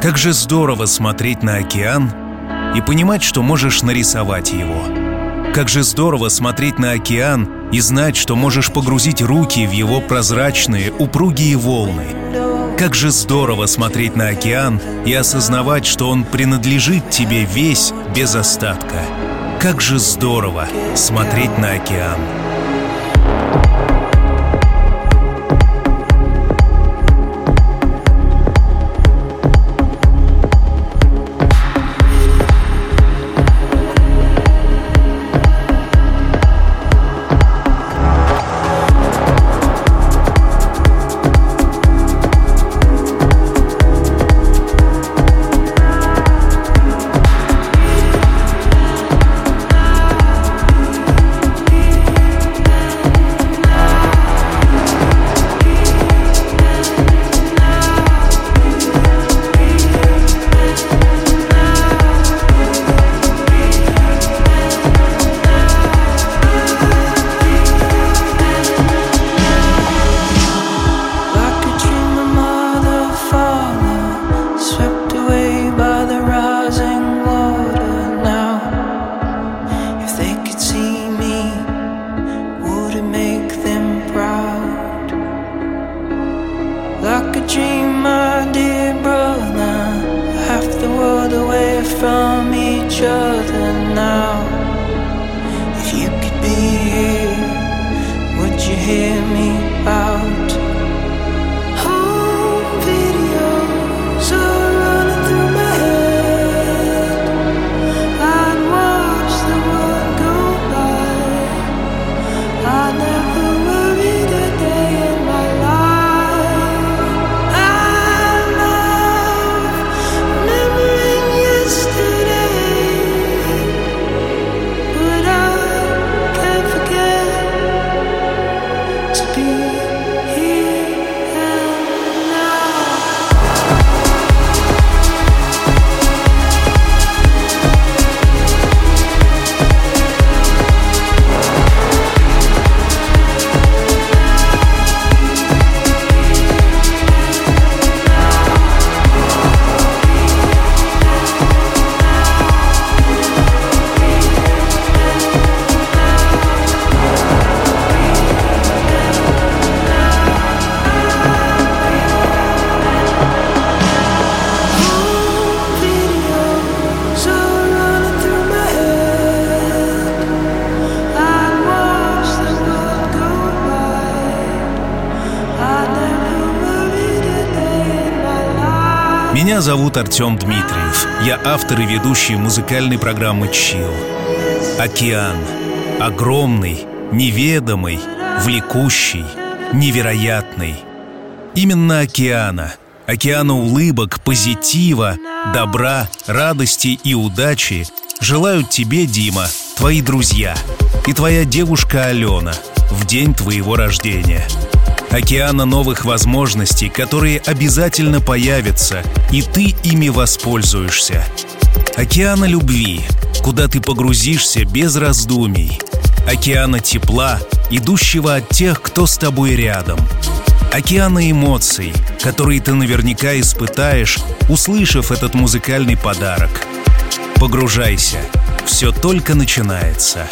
Как же здорово смотреть на океан и понимать, что можешь нарисовать его. Как же здорово смотреть на океан и знать, что можешь погрузить руки в его прозрачные, упругие волны. Как же здорово смотреть на океан и осознавать, что он принадлежит тебе весь без остатка. Как же здорово смотреть на океан. Зовут Артем Дмитриев. Я автор и ведущий музыкальной программы «Чил». Океан. Огромный, неведомый, влекущий, невероятный. Именно океана. Океана улыбок, позитива, добра, радости и удачи желают тебе, Дима, твои друзья и твоя девушка Алена в день твоего рождения – океана новых возможностей, которые обязательно появятся, и ты ими воспользуешься. Океана любви, куда ты погрузишься без раздумий. Океана тепла, идущего от тех, кто с тобой рядом. Океана эмоций, которые ты наверняка испытаешь, услышав этот музыкальный подарок. Погружайся. Все только начинается.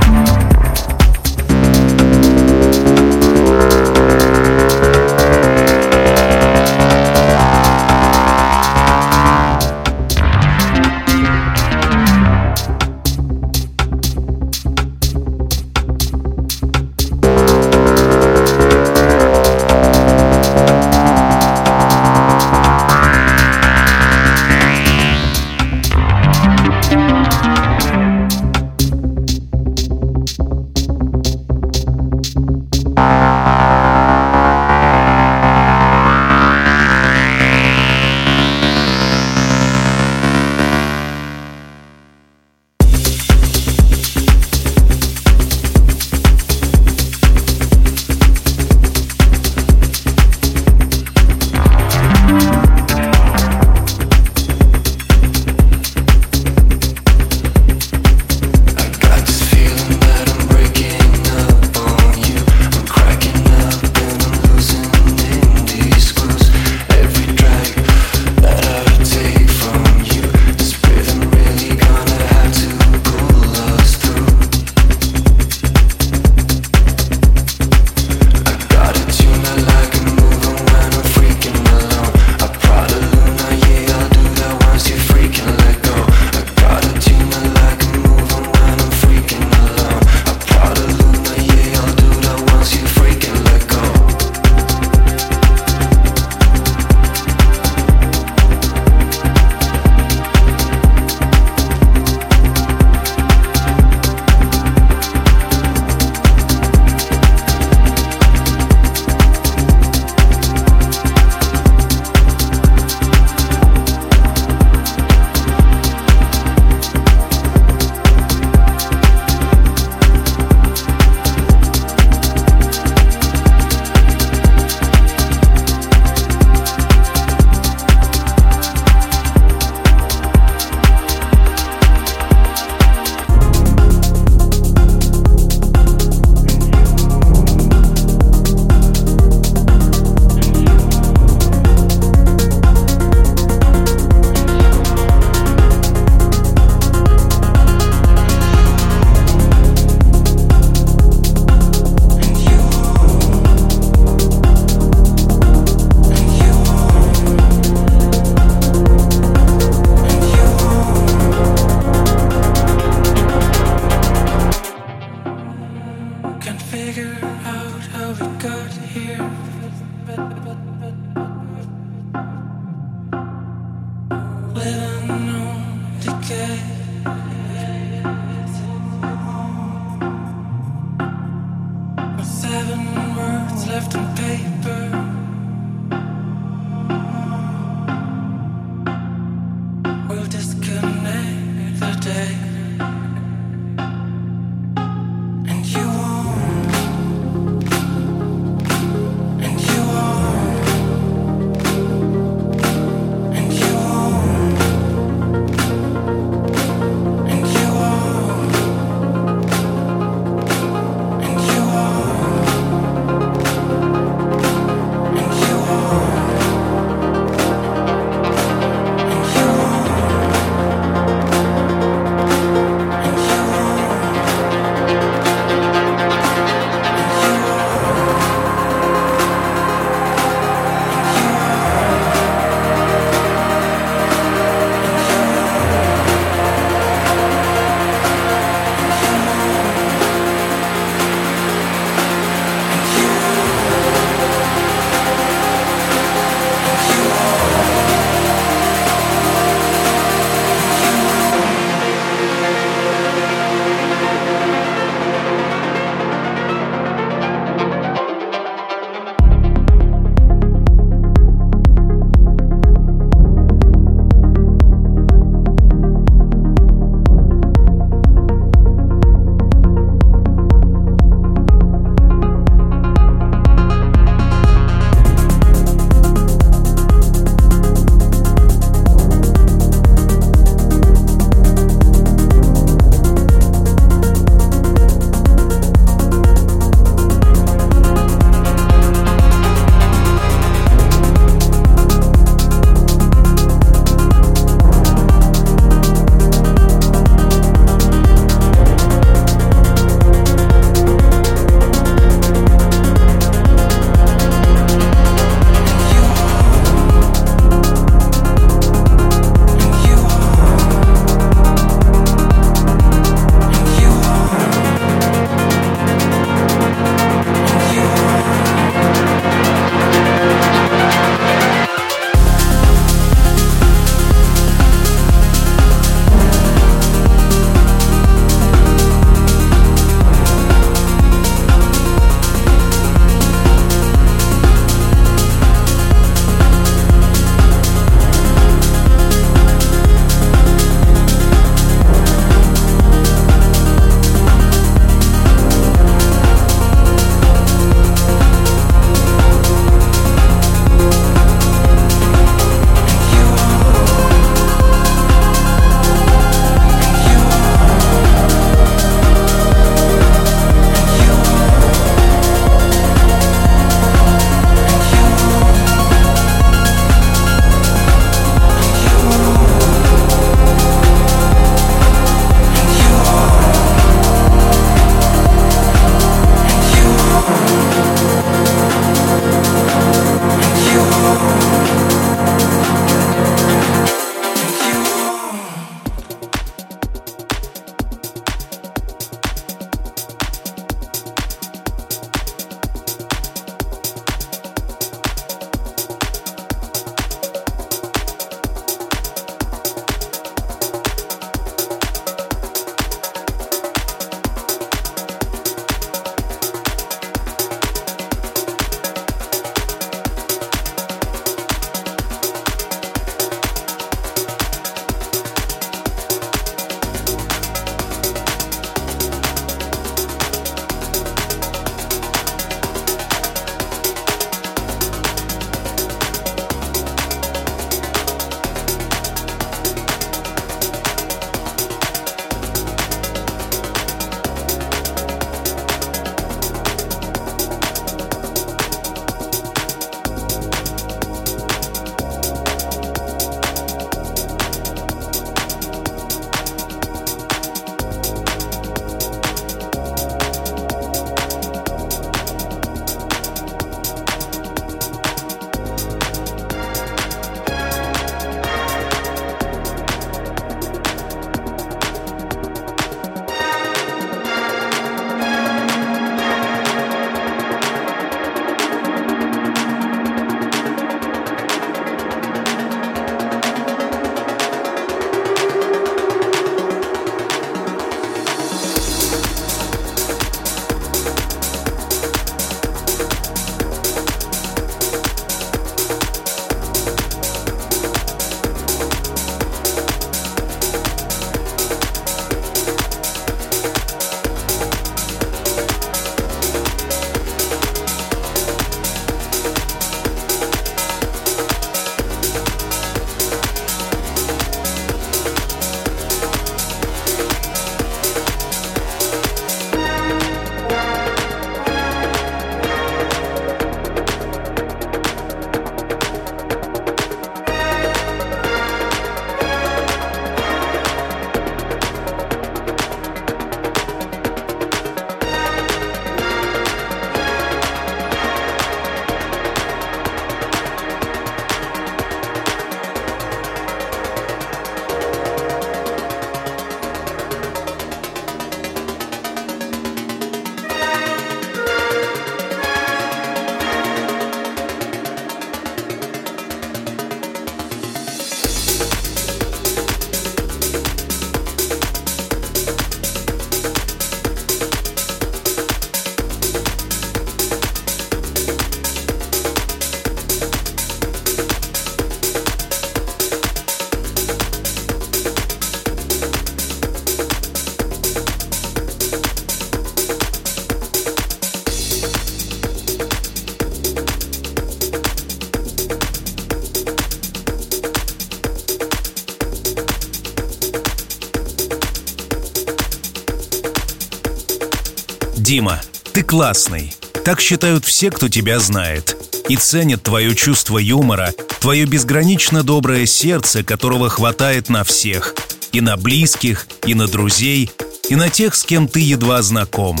Классный. Так считают все, кто тебя знает. И ценят твое чувство юмора, твое безгранично доброе сердце, которого хватает на всех. И на близких, и на друзей, и на тех, с кем ты едва знаком.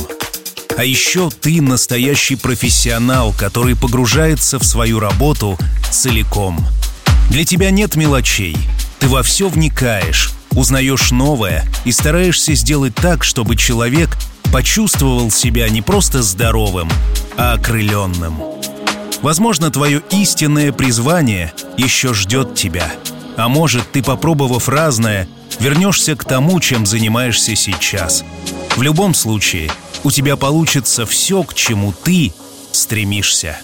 А еще ты настоящий профессионал, который погружается в свою работу целиком. Для тебя нет мелочей. Ты во все вникаешь, узнаешь новое и стараешься сделать так, чтобы человек почувствовал себя не просто здоровым, а окрыленным. Возможно, твое истинное призвание еще ждет тебя. А может, ты, попробовав разное, вернешься к тому, чем занимаешься сейчас. В любом случае, у тебя получится все, к чему ты стремишься.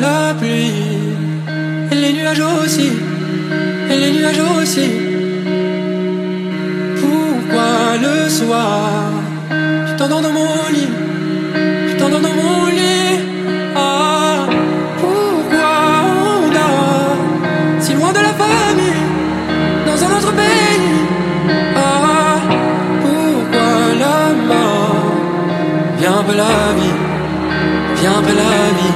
La pluie, et les nuages aussi, et les nuages aussi. Pourquoi le soir, tu t'endors dans mon lit, tu t'endors dans mon lit. Ah, pourquoi on dort si loin de la famille, dans un autre pays? Ah, pourquoi la mort? Vient après la vie, vient après la vie.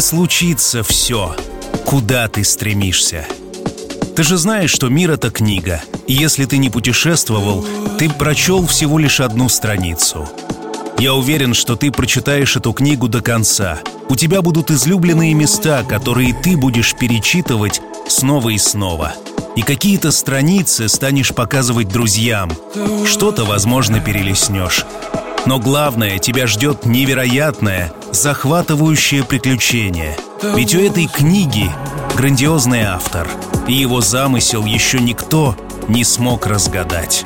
Случится все, куда ты стремишься. Ты же знаешь, что мир — это книга, и если ты не путешествовал, ты прочел всего лишь одну страницу. Я уверен, что ты прочитаешь эту книгу до конца. У тебя будут излюбленные места, которые ты будешь перечитывать снова и снова. И какие-то страницы станешь показывать друзьям. Что-то, возможно, перелеснешь. Но главное, тебя ждет невероятное, захватывающее приключение. Ведь у этой книги грандиозный автор, и его замысел еще никто не смог разгадать.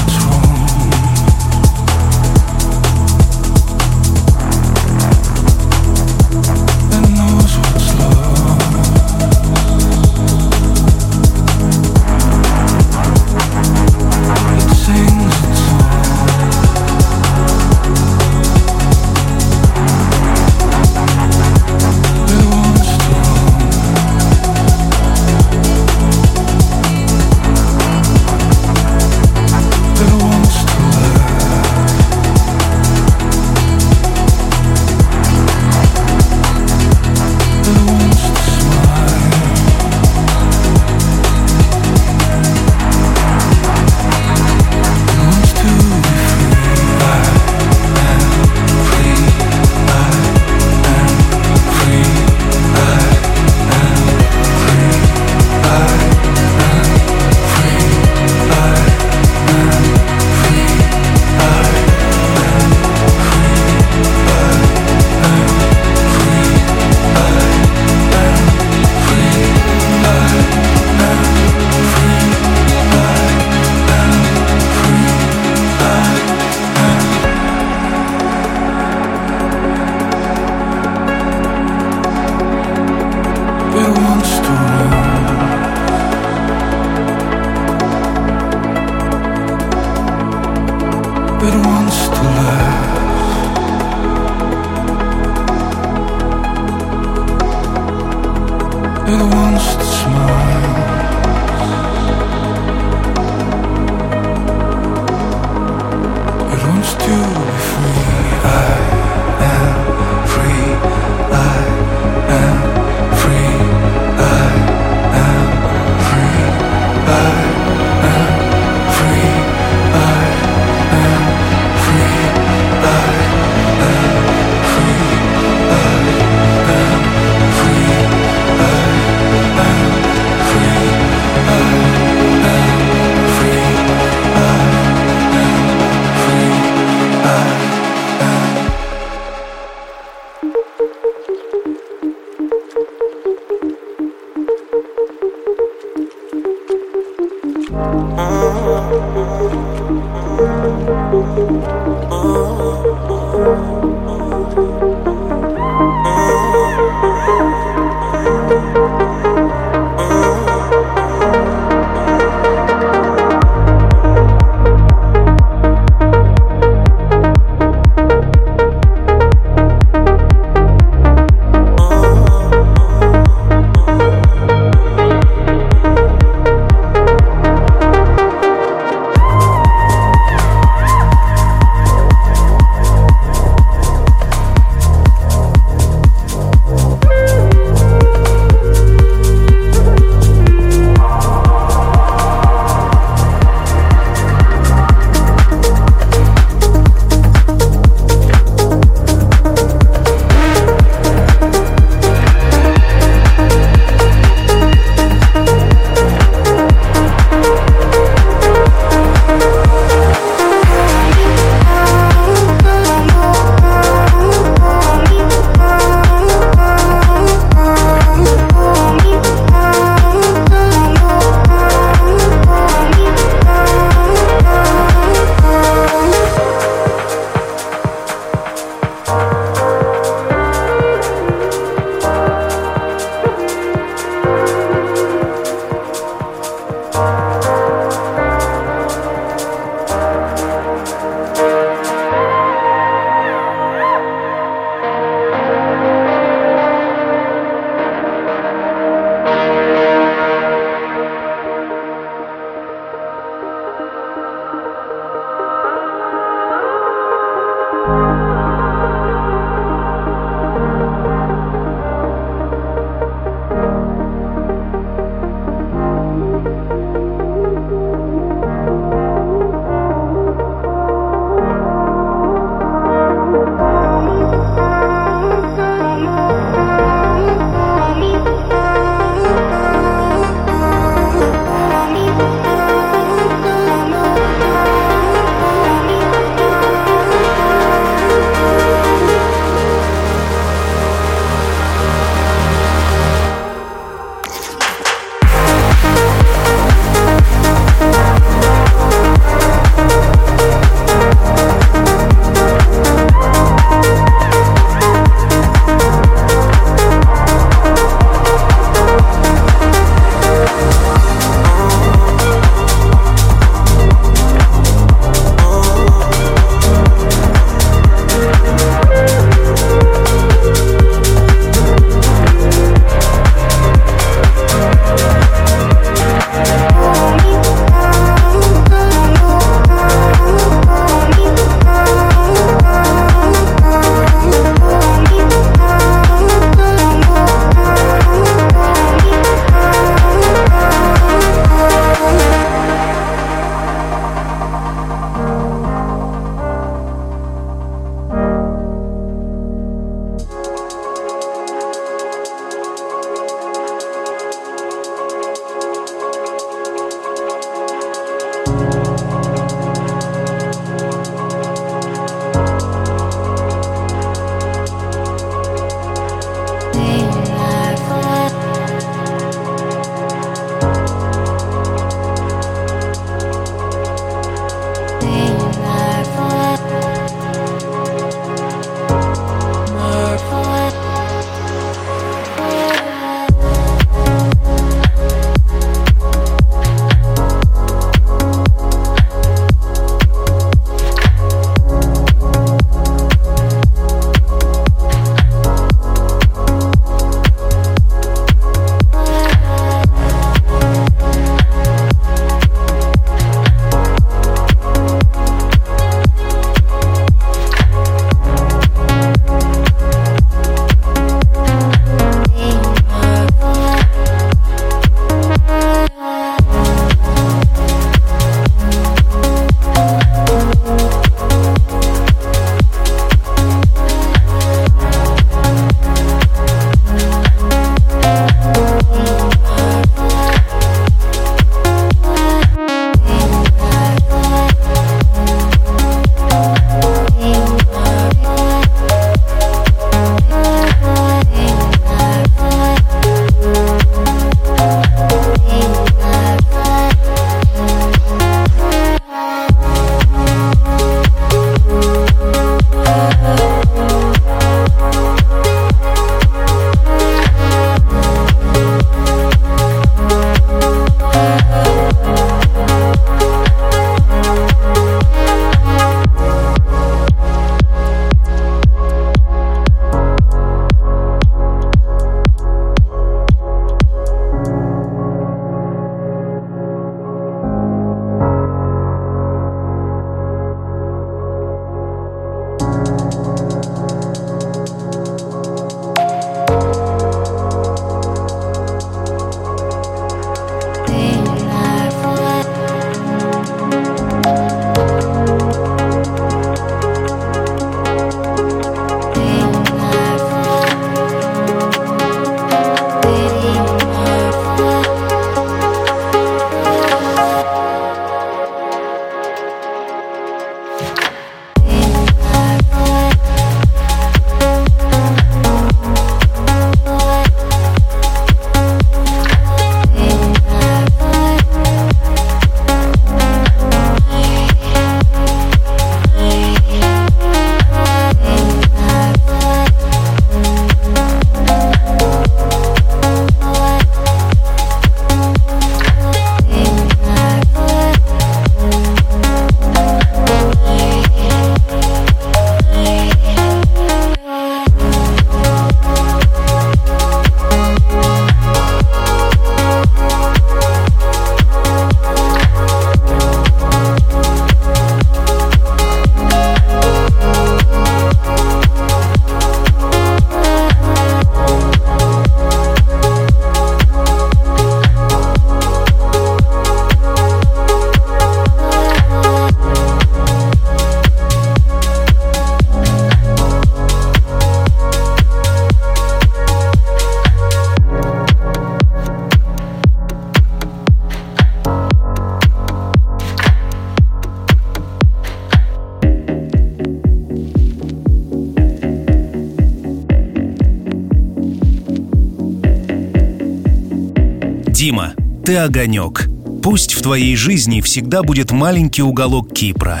Ты огонек. Пусть в твоей жизни всегда будет маленький уголок Кипра.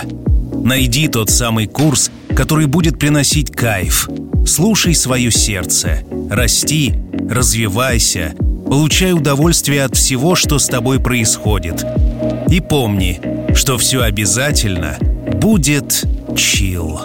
Найди тот самый курс, который будет приносить кайф. Слушай свое сердце. Расти, развивайся, получай удовольствие от всего, что с тобой происходит. И помни, что все обязательно будет чил.